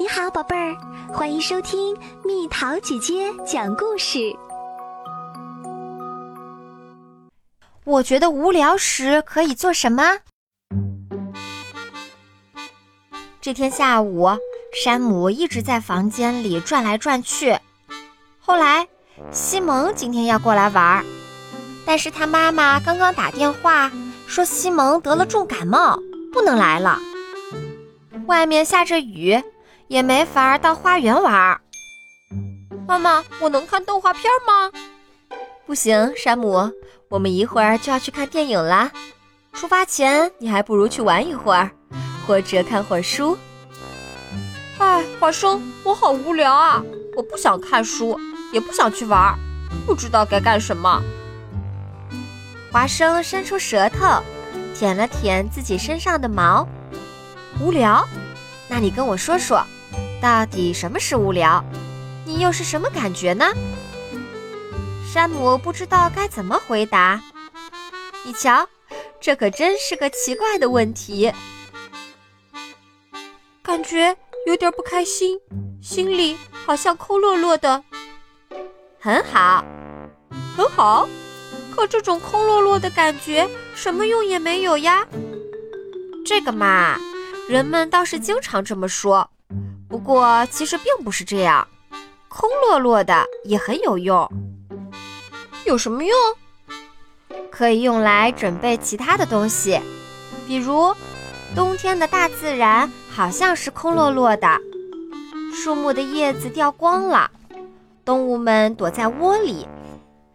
你好，宝贝儿，欢迎收听蜜桃姐姐讲故事。我觉得无聊时可以做什么？这天下午，山姆一直在房间里转来转去。后来，西蒙今天要过来玩，但是他妈妈刚刚打电话说西蒙得了重感冒，不能来了。外面下着雨。也没法到花园玩。妈妈，我能看动画片吗？不行，山姆，我们一会儿就要去看电影啦。出发前，你还不如去玩一会儿，或者看会儿书。哎，华生，我好无聊啊！我不想看书，也不想去玩，不知道该干什么。华生伸出舌头，舔了舔自己身上的毛。无聊？那你跟我说说。到底什么是无聊？你又是什么感觉呢？山姆不知道该怎么回答。你瞧，这可真是个奇怪的问题。感觉有点不开心，心里好像空落落的。很好，很好。可这种空落落的感觉，什么用也没有呀。这个嘛，人们倒是经常这么说。不过，其实并不是这样，空落落的也很有用。有什么用？可以用来准备其他的东西，比如冬天的大自然好像是空落落的，树木的叶子掉光了，动物们躲在窝里，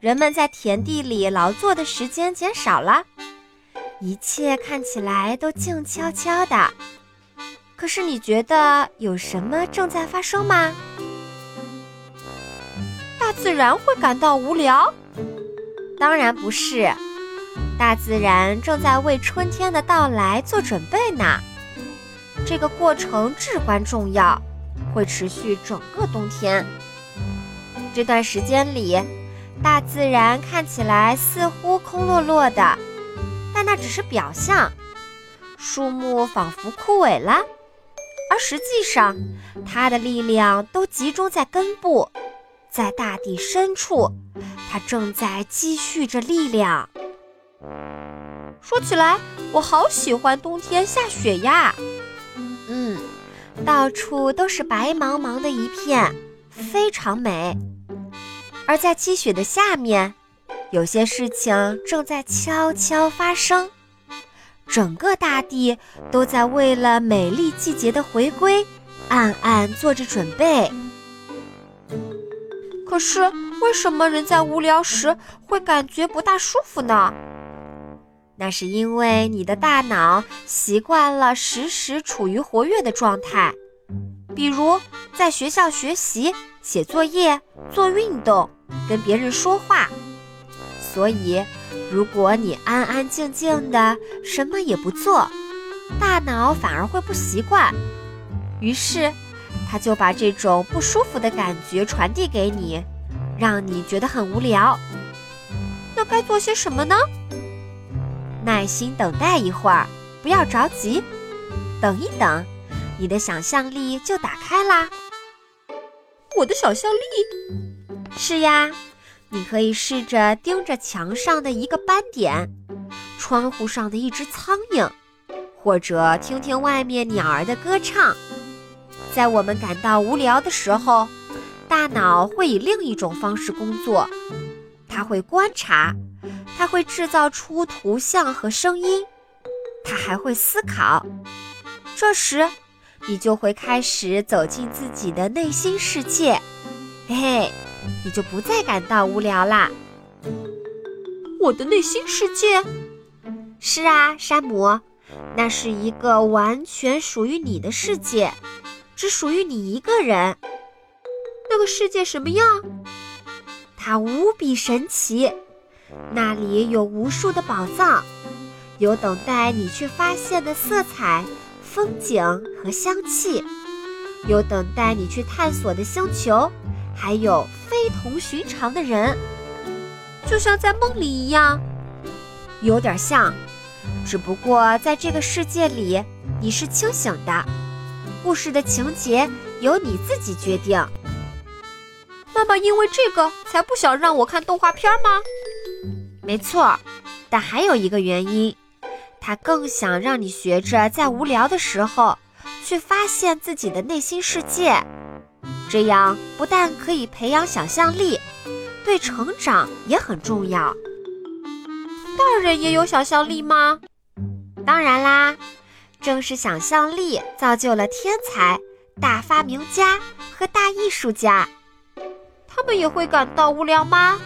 人们在田地里劳作的时间减少了，一切看起来都静悄悄的。可是你觉得有什么正在发生吗？大自然会感到无聊？当然不是，大自然正在为春天的到来做准备呢。这个过程至关重要，会持续整个冬天。这段时间里，大自然看起来似乎空落落的，但那只是表象。树木仿佛枯萎了。而实际上，它的力量都集中在根部，在大地深处，它正在积蓄着力量。说起来，我好喜欢冬天下雪呀！嗯，到处都是白茫茫的一片，非常美。而在积雪的下面，有些事情正在悄悄发生。整个大地都在为了美丽季节的回归，暗暗做着准备。可是，为什么人在无聊时会感觉不大舒服呢？那是因为你的大脑习惯了时时处于活跃的状态，比如在学校学习、写作业、做运动、跟别人说话，所以。如果你安安静静的什么也不做，大脑反而会不习惯，于是他就把这种不舒服的感觉传递给你，让你觉得很无聊。那该做些什么呢？耐心等待一会儿，不要着急，等一等，你的想象力就打开啦。我的想象力？是呀。你可以试着盯着墙上的一个斑点，窗户上的一只苍蝇，或者听听外面鸟儿的歌唱。在我们感到无聊的时候，大脑会以另一种方式工作，它会观察，它会制造出图像和声音，它还会思考。这时，你就会开始走进自己的内心世界。嘿嘿。你就不再感到无聊啦。我的内心世界，是啊，山姆，那是一个完全属于你的世界，只属于你一个人。那个世界什么样？它无比神奇，那里有无数的宝藏，有等待你去发现的色彩、风景和香气，有等待你去探索的星球。还有非同寻常的人，就像在梦里一样，有点像，只不过在这个世界里你是清醒的，故事的情节由你自己决定。妈妈因为这个才不想让我看动画片吗？没错，但还有一个原因，她更想让你学着在无聊的时候去发现自己的内心世界。这样不但可以培养想象力，对成长也很重要。大人也有想象力吗？当然啦，正是想象力造就了天才、大发明家和大艺术家。他们也会感到无聊吗？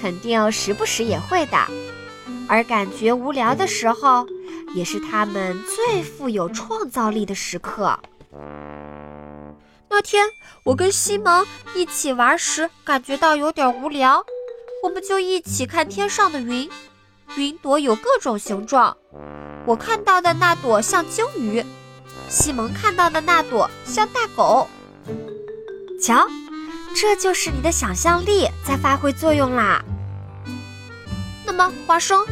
肯定时不时也会的。而感觉无聊的时候，也是他们最富有创造力的时刻。那天我跟西蒙一起玩时，感觉到有点无聊，我们就一起看天上的云。云朵有各种形状，我看到的那朵像鲸鱼，西蒙看到的那朵像大狗。瞧。这就是你的想象力在发挥作用啦。那么，花生，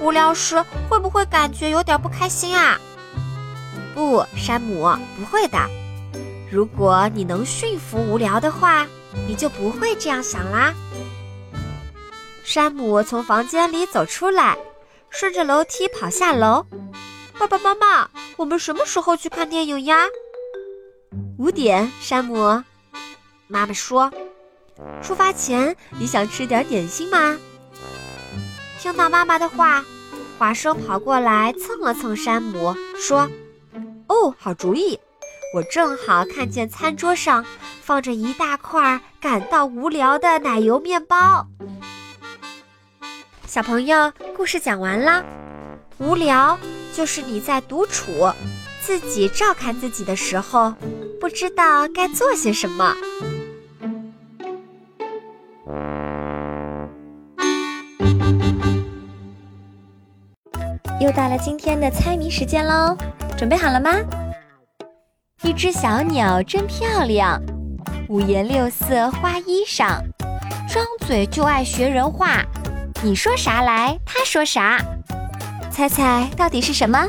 无聊时会不会感觉有点不开心啊？不，山姆，不会的。如果你能驯服无聊的话，你就不会这样想啦。山姆从房间里走出来，顺着楼梯跑下楼。爸爸妈妈，我们什么时候去看电影呀？五点，山姆。妈妈说：“出发前你想吃点点心吗？”听到妈妈的话，华生跑过来蹭了蹭山姆，说：“哦，好主意！我正好看见餐桌上放着一大块感到无聊的奶油面包。”小朋友，故事讲完了。无聊就是你在独处、自己照看自己的时候，不知道该做些什么。又到了今天的猜谜时间喽，准备好了吗？一只小鸟真漂亮，五颜六色花衣裳，张嘴就爱学人话。你说啥来，他说啥，猜猜到底是什么？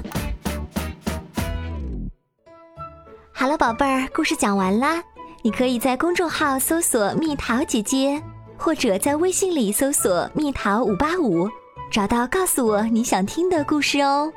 好了，宝贝儿，故事讲完啦。你可以在公众号搜索“蜜桃姐姐”，或者在微信里搜索“蜜桃五八五”。找到，告诉我你想听的故事哦。